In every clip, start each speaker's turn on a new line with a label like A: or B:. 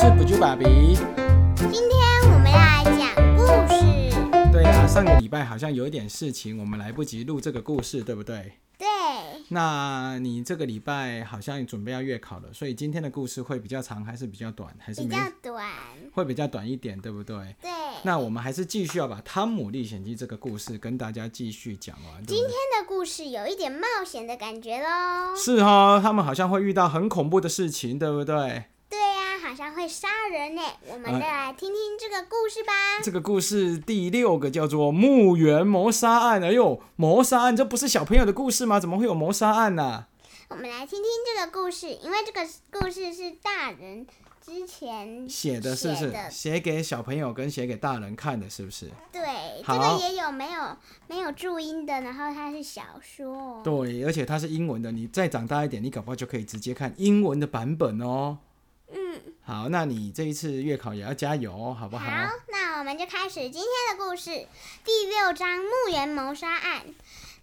A: 是补救爸比。
B: 今天我们要来讲故事。
A: 对啊，上个礼拜好像有一点事情，我们来不及录这个故事，对不对？
B: 对，
A: 那你这个礼拜好像准备要月考了，所以今天的故事会比较长，还是比较短，还是
B: 比较短。
A: 会比较短一点，对不对？
B: 对，
A: 那我们还是继续要把《汤姆历险记》这个故事跟大家继续讲完，对
B: 今？天的故事有一点冒险的感觉喽。
A: 是哦，他们好像会遇到很恐怖的事情，对不对？
B: 会杀人呢。我们
A: 哎
B: 再来听听这个故事吧。
A: 这个故事第六个叫做墓园谋杀案。哎呦，谋杀案，这不是小朋友的故事吗？怎么会有谋杀案呢、
B: 我们来听听这个故事，因为这个故事是大人之前
A: 写的是不是
B: 写
A: 给小朋友跟写给大人看的，是不是？
B: 对，这个也有没有没有注音的，然后它是小说。
A: 对，而且它是英文的，你再长大一点，你搞不好就可以直接看英文的版本哦。
B: 嗯，
A: 好，那你这一次月考也要加油哦，好不好？
B: 好，那我们就开始今天的故事，第六章墓园谋杀案。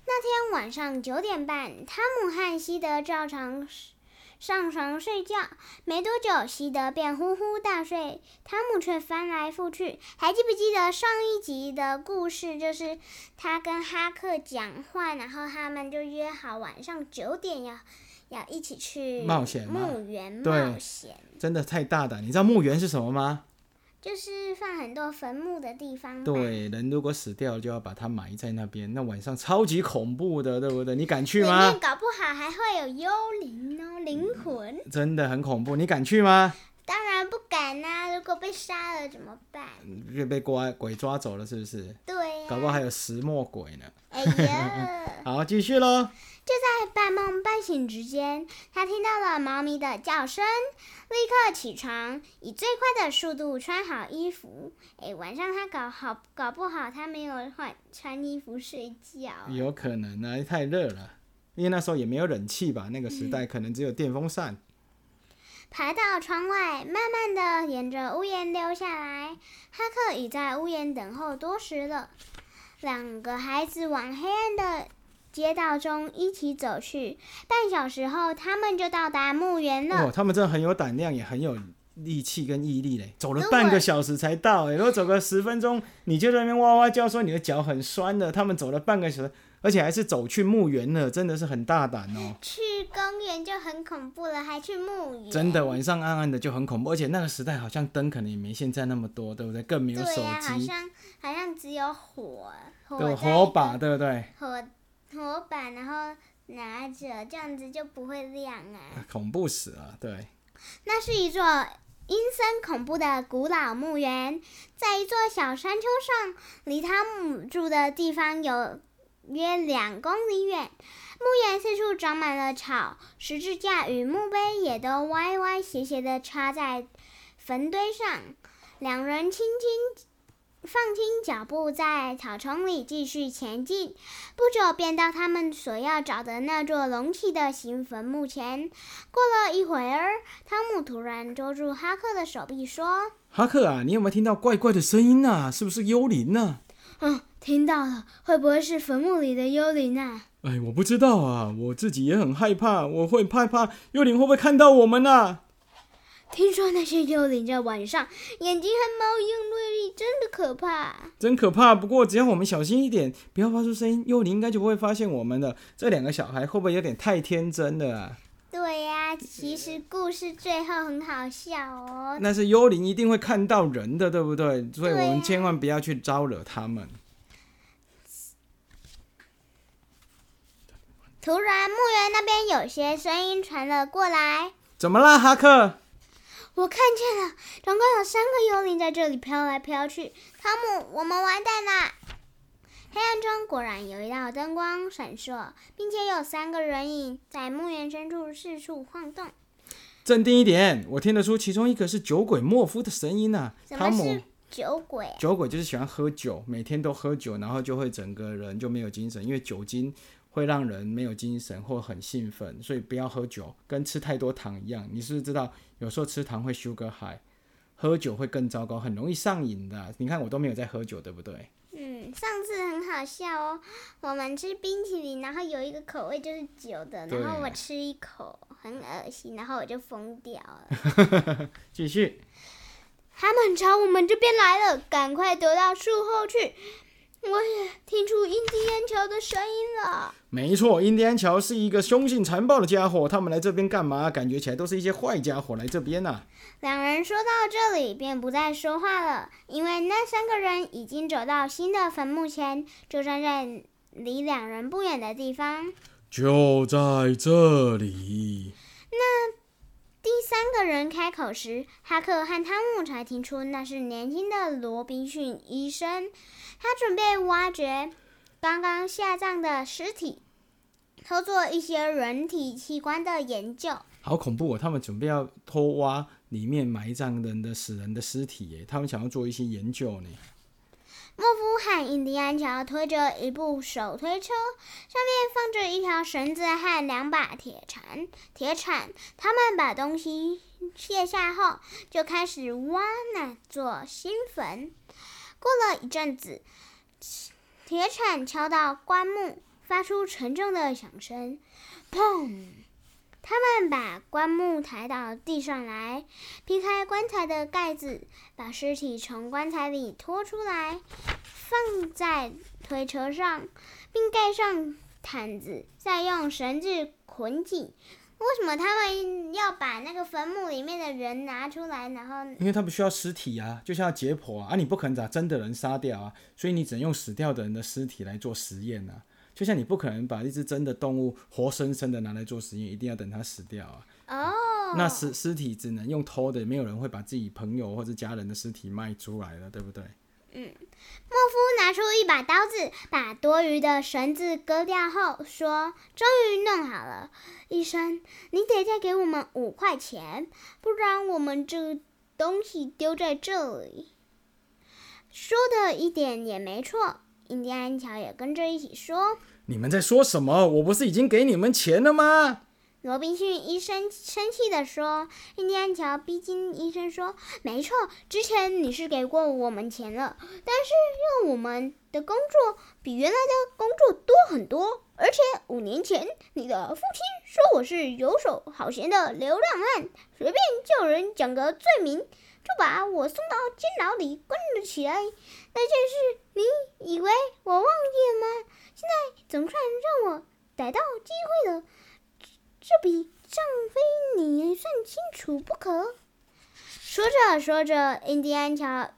B: 那天晚上九点半，汤姆和西德照常上床睡觉。没多久，西德便呼呼大睡，汤姆却翻来覆去。还记不记得上一集的故事？就是他跟哈克讲话，然后他们就约好晚上九点要要一起去
A: 冒险吗
B: 墓园
A: 对
B: 冒险。
A: 真的太大胆，你知道墓园是什么吗？
B: 就是放很多坟墓的地方。
A: 对，人如果死掉了，就要把它埋在那边，那晚上超级恐怖的，对不对？你敢去
B: 里
A: 吗
B: 面？搞不好还会有幽灵哦，灵魂。
A: 真的很恐怖，你敢去吗？
B: 如果被杀了怎么办？
A: 就被鬼鬼抓走了，是不是？
B: 对呀、
A: 搞不好还有石墨鬼呢。
B: 哎呀，
A: 好，继续喽。
B: 就在半梦半醒之间，他听到了猫咪的叫声，立刻起床，以最快的速度穿好衣服。哎，晚上他搞好搞不好他没有换穿衣服睡觉。
A: 有可能呢、太热了，因为那时候也没有冷气吧，那个时代可能只有电风扇。
B: 爬到窗外，慢慢的沿着屋檐溜下来。哈克已在屋檐等候多时了。两个孩子往黑暗的街道中一起走去。半小时后，他们就到达墓园了。
A: 哦，他们真的很有胆量，也很有力气跟毅力嘞。走了半个小时才到，哎，如果走个十分钟，你就在那边哇哇叫说你的脚很酸的。他们走了半个小时，而且还是走去墓园了，真的是很大胆哦。
B: 去公园就很恐怖了，还去墓园。
A: 真的，晚上暗暗的就很恐怖，而且那个时代好像灯可能也没现在那么多，对不对？更没有手
B: 对呀、好，像好像只有火火
A: 对，火把，对不对？
B: 火火把，然后拿着，这样子就不会亮啊。
A: 恐怖死了，对。
B: 那是一座阴森恐怖的古老墓园，在一座小山丘上，离汤姆住的地方有约两公里远。墓园四处长满了草，十字架与墓碑也都歪歪斜斜地插在坟堆上。两人轻轻放轻脚步，在草丛里继续前进。不久便到他们所要找的那座隆起的新坟墓前。过了一会儿，汤姆突然捉住哈克的手臂，说
A: 哈克啊，你有没有听到怪怪的声音啊、是不是幽灵呢、：“
B: 嗯，听到了，会不会是坟墓里的幽灵啊
A: 哎，我不知道啊，我自己也很害怕，我会害怕幽灵会不会看到我们呐、？”
B: 听说那些幽灵在晚上眼睛和猫一样锐利，真的可怕。
A: 真可怕。不过只要我们小心一点，不要发出声音，幽灵应该就不会发现我们了。这两个小孩会不会有点太天真了啊？
B: 对呀、其实故事最后很好笑哦。
A: 那是幽灵一定会看到人的，对不对？所以我们千万不要去招惹他们。
B: 突然，墓园那边有些声音传了过来。
A: 怎么了，哈克？
B: 我看见了，总共有三个幽灵在这里飘来飘去。汤姆，我们完蛋啦！黑暗中果然有一道灯光闪烁，并且有三个人影在墓园深处四处晃动。
A: 镇定一点，我听得出其中一个是酒鬼莫夫的声音呢、
B: 什
A: 汤姆
B: 么是，酒鬼？
A: 酒鬼就是喜欢喝酒，每天都喝酒，然后就会整个人就没有精神，因为酒精会让人没有精神或很兴奋，所以不要喝酒，跟吃太多糖一样。你是不是知道，有时候吃糖会 sugar high，喝酒会更糟糕，很容易上瘾的。你看我都没有在喝酒，对不对？
B: 上次很好笑哦，我们吃冰淇淋，然后有一个口味就是酒的，然后我吃一口很恶心，然后我就疯掉了。
A: 继续。
B: 他们朝我们这边来了，赶快躲到树后去。我也听出印第安乔的声音了。
A: 没错，印第安乔是一个凶性残暴的家伙。他们来这边干嘛？感觉起来都是一些坏家伙来这边呐、
B: 两人说到这里，便不再说话了，因为那三个人已经走到新的坟墓前，就站在离两人不远的地方。
A: 就在这里。
B: 那第三个人开口时，哈克和汤姆才听出那是年轻的罗宾逊医生。他准备挖掘刚刚下葬的尸体，偷做一些人体器官的研究。
A: 好恐怖哦！他们准备要偷挖里面埋葬人的死人的尸体耶，他们想要做一些研究呢。
B: 莫夫和印第安乔推着一部手推车，上面放着一条绳子和两把铁铲。铁铲，他们把东西卸下后，就开始挖那座新坟。过了一阵子，铁铲敲到棺木，发出沉重的响声，砰！他们把棺木抬到地上来，劈开棺材的盖子，把尸体从棺材里拖出来，放在推车上，并盖上毯子，再用绳子捆紧。为什么他们要把那个坟墓里面的人拿出来，然后
A: 因为他们需要尸体啊，就像要解剖啊，啊，你不可能把真的人杀掉啊，所以你只能用死掉的人的尸体来做实验啊。就像你不可能把一只真的动物活生生的拿来做实验，一定要等它死掉啊。
B: 哦，
A: 那尸尸体只能用偷的，没有人会把自己朋友或者家人的尸体卖出来了，对不对？
B: 莫夫拿出一把刀子，把多余的绳子割掉后，说：“终于弄好了，医生，你得再给我们五块钱，不然我们这东西丢在这里。”说的一点也没错，印第安乔也跟着一起说。
A: 你们在说什么？我不是已经给你们钱了吗？
B: 罗宾逊医生生气地说：“印第安乔逼金医生说，没错，之前你是给过我们钱了，但是因为我们的工作比原来的工作多很多，而且五年前你的父亲说我是游手好闲的流浪汉，随便叫人讲个罪名，就把我送到监牢里关了起来。那件事你以为我忘记了吗？现在总算让我逮到机会了。”你能算清楚不可。说着说着，印第安乔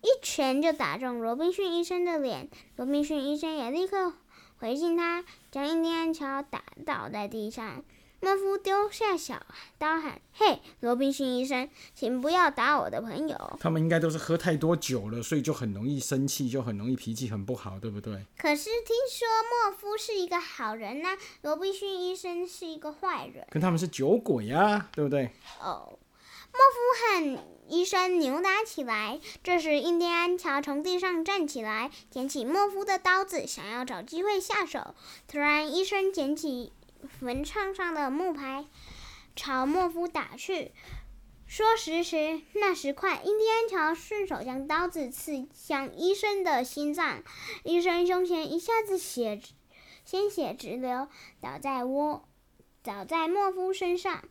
B: 一拳就打中罗宾逊医生的脸，罗宾逊医生也立刻回敬他，将印第安乔打倒在地上。莫夫丢下小刀喊：“嘿，罗宾逊医生，请不要打我的朋友！”
A: 他们应该都是喝太多酒了，所以就很容易生气，就很容易脾气很不好，对不对？
B: 可是听说莫夫是一个好人呐、罗宾逊医生是一个坏人。
A: 跟他们是酒鬼啊，对不对？
B: 哦，莫夫和医生扭打起来。这时，印第安乔从地上站起来，捡起莫夫的刀子，想要找机会下手。突然，医生捡起坟场上的木牌，朝莫夫打去。说时迟，那时快，印第安乔顺手将刀子刺向医生的心脏，医生胸前一下子血鲜血直流，倒在窝倒在莫夫身上。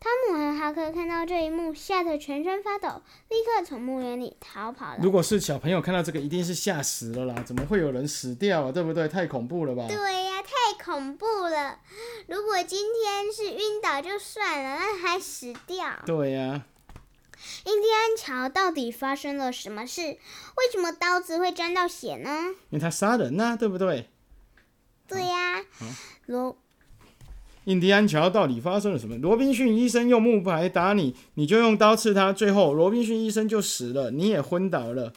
B: 汤姆和哈克看到这一幕，吓得全身发抖，立刻从墓园里逃跑了。
A: 如果是小朋友看到这个，一定是吓死了啦！怎么会有人死掉啊？对不对？太恐怖了吧？
B: 对呀、太恐怖了！如果今天是晕倒就算了，那还死掉。
A: 对呀、
B: 印第安桥到底发生了什么事？为什么刀子会沾到血呢？
A: 因为他杀人呐、对不对？
B: 对呀、罗
A: 印第安桥到底发生了什么？罗宾逊医生用木牌打你，你就用刀刺他，最后罗宾逊医生就死了，你也昏倒了。
B: 嗯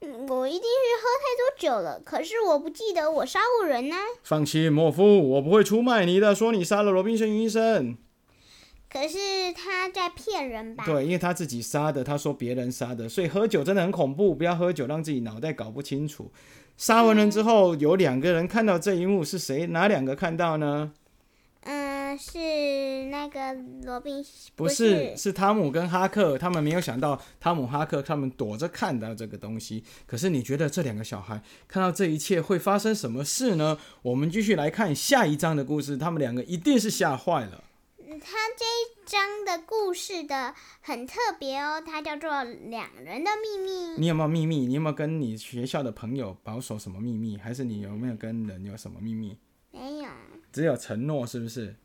B: 我一定是喝太多酒了，可是我不记得我杀过人呢、
A: 放心，莫夫，我不会出卖你的。说你杀了罗宾逊医生，
B: 可是他在骗人吧？
A: 对，因为他自己杀的，他说别人杀的，所以喝酒真的很恐怖，不要喝酒，让自己脑袋搞不清楚。杀完人之后，有两个人看到这一幕，是谁？哪两个看到呢？
B: 是那个罗宾，
A: 不
B: 是
A: 是，汤姆跟哈克，他们没有想到汤姆哈克他们躲着看到这个东西。可是你觉得这两个小孩看到这一切会发生什么事呢？我们继续来看下一章的故事，他们两个一定是吓坏了。
B: 嗯他这一章的故事的很特别哦，它叫做《两人的秘密》。
A: 你有没有秘密？你有没有跟你学校的朋友保守什么秘密？还是你有没有跟人有什么秘密？
B: 没有，
A: 只有承诺，是不是？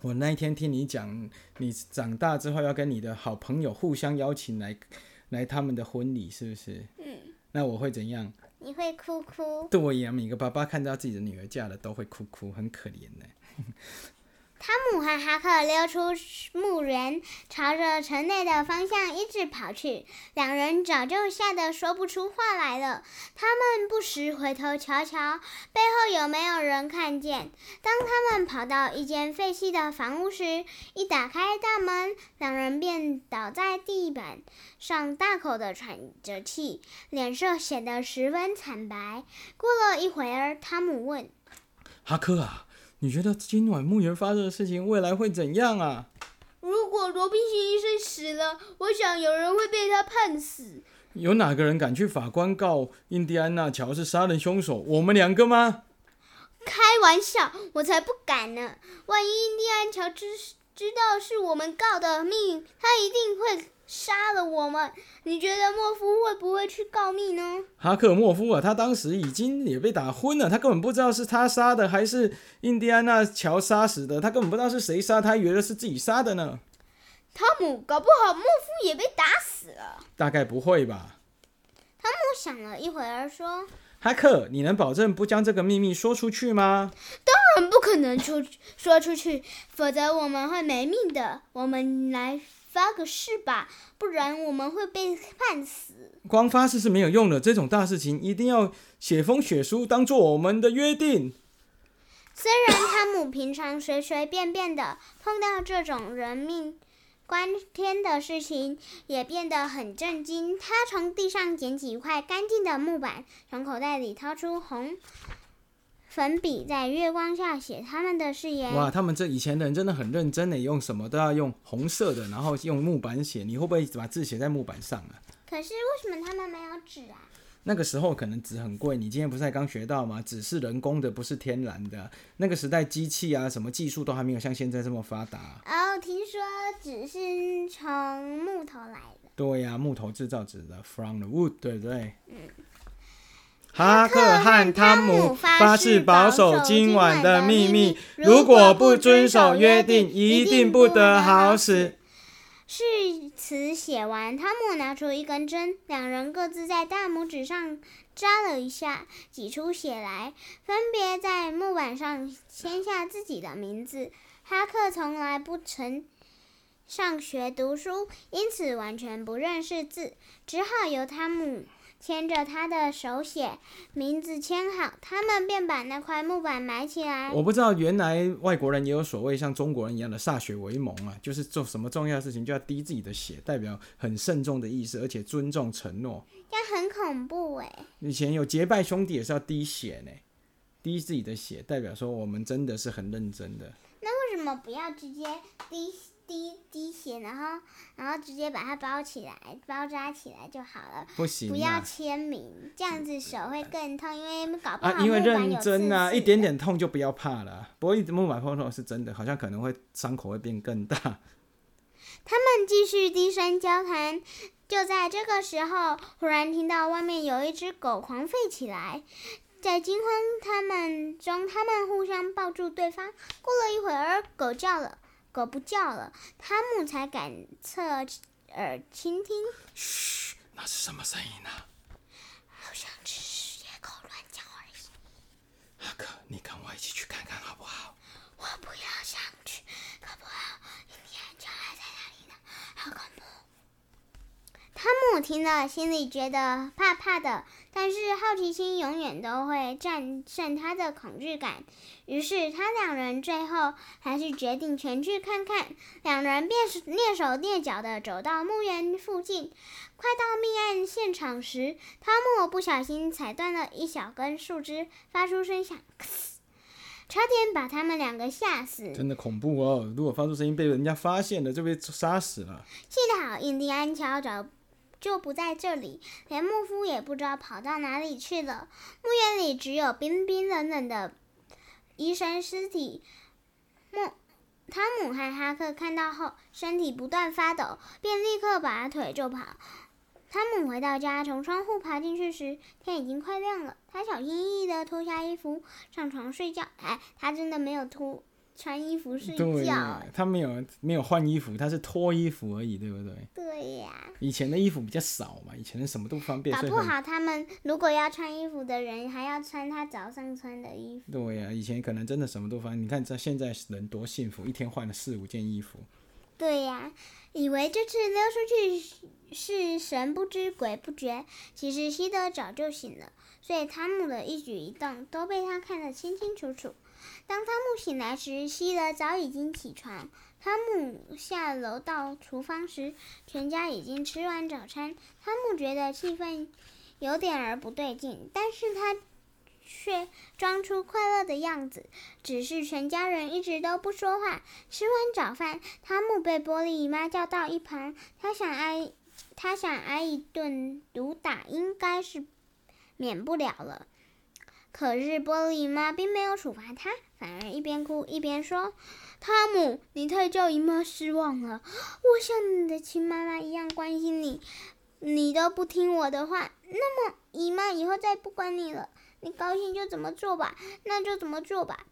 A: 我那一天听你讲，你长大之后要跟你的好朋友互相邀请来来他们的婚礼，是不是？嗯。那我会怎样？
B: 你会哭哭。
A: 对呀，每个爸爸看到自己的女儿嫁了都会哭哭，很可怜呢。
B: 汤姆和哈克溜出墓园，朝着城内的方向一直跑去。两人早就吓得说不出话来了。他们不时回头瞧瞧，背后有没有人看见。当他们跑到一间废弃的房屋时，一打开大门，两人便倒在地板上，大口的喘着气，脸色显得十分惨白。过了一会儿，汤姆问。
A: 哈克啊，你觉得今晚墓园发生的事情未来会怎样啊？
B: 如果罗宾逊医生死了，我想有人会被他判死。
A: 有哪个人敢去法官告印第安纳乔是杀人凶手？我们两个吗？
B: 开玩笑，我才不敢呢！万一印第安乔知知道是我们告的密，他一定会杀了我们。你觉得莫夫会不会去告密呢？
A: 哈克莫夫啊，他当时已经也被打昏了，他根本不知道是他杀的还是印第安纳乔杀死的，他根本不知道是谁杀，他以为是自己杀的呢。
B: 汤姆，搞不好莫夫也被打死了。
A: 大概不会吧？
B: 汤姆想了一会儿，说
A: 哈克，你能保证不将这个秘密说出去吗？：“
B: 当然不可能出说出去，否则我们会没命的。我们来发个誓吧，不然我们会被判死。”
A: 光发誓是没有用的，这种大事情一定要写封血书，当做我们的约定。
B: 虽然汤姆平常随随便便的碰到这种人命关天的事情，也变得很震惊。他从地上捡起一块干净的木板，从口袋里掏出红粉笔，在月光下写他们的誓言。
A: 哇，他们这以前的人真的很认真的，用什么都要用红色的，然后用木板写。你会不会把字写在木板上啊？
B: 可是为什么他们没有纸啊？
A: 那个时候可能纸很贵，你今天不是才刚学到吗？纸是人工的，不是天然的。那个时代机器啊，什么技术都还没有像现在这么发达。
B: 哦，听说纸是从木头来的。
A: 对呀、木头制造纸的，from the wood，对不对？嗯哈克和汤姆发誓保守今晚的秘密，如果不遵守约定，一定不得好死。
B: 誓词写完，汤姆拿出一根针，两人各自在大拇指上扎了一下，挤出血来，分别在木板上签下自己的名字。哈克从来不曾上学读书，因此完全不认识字，只好由汤姆牵着他的手写，名字签好，他们便把那块木板埋起来。
A: 我不知道原来外国人也有所谓像中国人一样的歃血为盟啊，就是做什么重要的事情就要滴自己的血，代表很慎重的意思，而且尊重承诺。
B: 这样很恐怖诶。
A: 以前有结拜兄弟也是要滴血呢，滴自己的血，代表说我们真的是很认真的。
B: 那为什么不要直接滴滴滴血，然后然后直接把它包起来，包扎起来就好了？
A: 不行
B: 不要
A: 啊，
B: 签名，这样子手会更痛，因为搞不好
A: 啊，因为认真啊，一点。点痛就不要怕了。不过一直木板碰痛是真的，好像可能会伤口会变更大。
B: 他们继续低声交谈，就在这个时候，忽然听到外面有一只狗狂吠起来。在惊慌他们中，他们互相抱住对方。过了一会儿，狗叫了，狗不叫了，汤姆才敢侧耳倾听。
A: 嘘，那是什么声音啊？
B: 好像只是野狗乱叫而已。
A: 阿克，你跟我一起去看看好不好？
B: 我不要上去，可不好印第安乔还在那里呢，好恐怖。听了，心里觉得怕怕的，但是好奇心永远都会战胜他的恐惧感。于是，他两人最后还是决定前去看看。两人便是蹑手蹑脚地走到墓园附近。快到命案现场时，汤姆不小心踩断了一小根树枝，发出声响。差点把他们两个吓死。
A: 真的恐怖哦！如果发出声音被人家发现了，就被杀死了。
B: 幸好印第安乔早就不在这里，连牧夫也不知道跑到哪里去了。墓园里只有冰冰冷冷的医生尸体。莫汤姆和哈克看到后，身体不断发抖，便立刻拔腿就跑。汤姆回到家，从窗户爬进去时，天已经快亮了。他小心翼翼地脱下衣服，上床睡觉。哎，他真的没有脱穿衣服睡觉。
A: 他没有没有换衣服，他是脱衣服而已，对不对？
B: 对呀。
A: 以前的衣服比较少嘛，以前的什么都方便。
B: 搞不好他们如果要穿衣服的人，还要穿他早上穿的衣服。
A: 对呀，以前可能真的什么都方便。你看这现在人多幸福，一天换了四五件衣服。
B: 对呀，以为这次溜出去是神不知鬼不觉，其实希德早就醒了，所以汤姆的一举一动都被他看得清清楚楚。当汤姆醒来时，希德早已经起床。汤姆下楼到厨房时，全家已经吃完早餐。汤姆觉得气氛有点儿不对劲，但是他。却装出快乐的样子，只是全家人一直都不说话。吃完早饭，汤姆被玻璃姨妈叫到一旁，他想挨他想挨一顿毒打，应该是免不了了。可是玻璃姨妈并没有处罚他，反而一边哭一边说：“汤姆，你太叫姨妈失望了。我像你的亲妈妈一样关心你，你都不听我的话，那么姨妈以后再不管你了。”你高兴就怎么做吧，那就怎么做吧。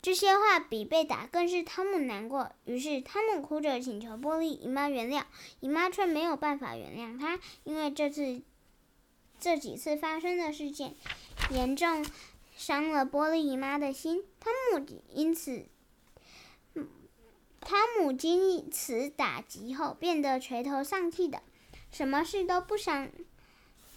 B: 这些话比被打更是汤姆难过。于是汤姆哭着请求玻璃姨妈原谅，姨妈却没有办法原谅他，因为这次这几次发生的事件严重伤了玻璃姨妈的心。汤姆因此，汤姆经此打击后变得垂头丧气的，什么事都不想。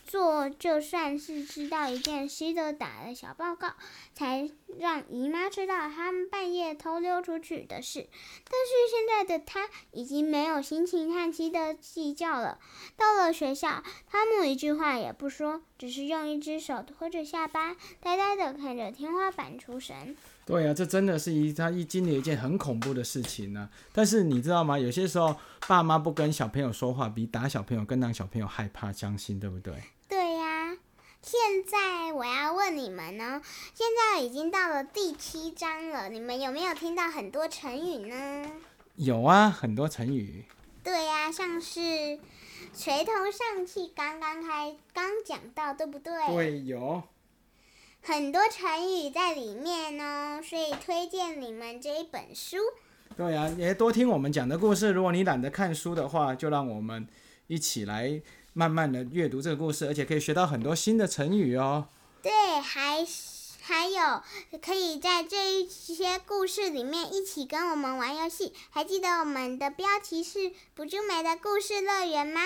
B: 做就算是知道一件西德打的小报告，才让姨妈知道他们半夜偷溜出去的事。但是现在的他已经没有心情和西德计较了。到了学校，汤姆一句话也不说，只是用一只手托着下巴，呆呆的看着天花板出神。
A: 对呀，这真的是一他一经历一件很恐怖的事情呢。但是你知道吗？有些时候爸妈不跟小朋友说话，比打小朋友更让小朋友害怕、伤心，对不对？
B: 现在我要问你们呢，现在已经到了第七章了，你们有没有听到很多成语呢？
A: 有啊，很多成语。
B: 对呀，像是垂头丧气，刚刚开刚讲到，对不对？
A: 对，有
B: 很多成语在里面哦，所以推荐你们这一本书。
A: 对呀，也多听我们讲的故事。如果你懒得看书的话，就让我们一起来。慢慢的阅读这个故事，而且可以学到很多新的成语哦。
B: 对，还还有可以在这一些故事里面一起跟我们玩游戏。还记得我们的标题是《不就美的故事乐园》吗？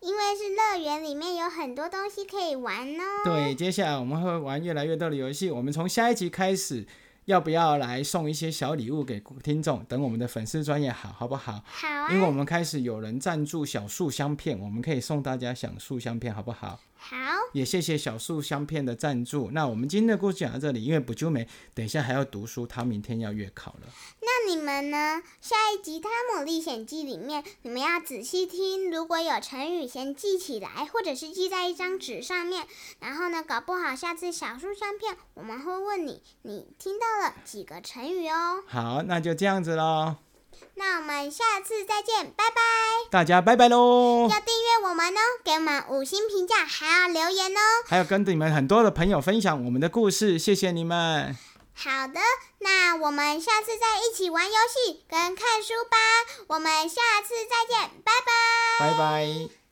B: 因为是乐园里面有很多东西可以玩哦。
A: 对，接下来我们会玩越来越多的游戏。我们从下一集开始。要不要来送一些小礼物给听众？等我们的粉丝专业好，好不好？
B: 好啊！
A: 因为我们开始有人赞助小树香片，我们可以送大家小树香片，好不好？
B: 好。
A: 也谢谢小树香片的赞助。那我们今天的故事讲到这里，因为不就没等一下还要读书，他明天要月考了。
B: 那你们呢？下一集《汤姆历险记》里面，你们要仔细听。如果有成语，先记起来，或者是记在一张纸上面。然后呢，搞不好下次小树香片，我们会问你，你听到了几个成语哦。
A: 好，那就这样子喽。
B: 那我们下次再见，拜拜。
A: 大家拜拜喽！
B: 要订阅我们哦，给我们五星评价，还要留言哦。
A: 还要跟你们很多的朋友分享我们的故事，谢谢你们。
B: 好的，那我们下次再一起玩游戏跟看书吧。我们下次再见，拜拜。
A: 拜拜。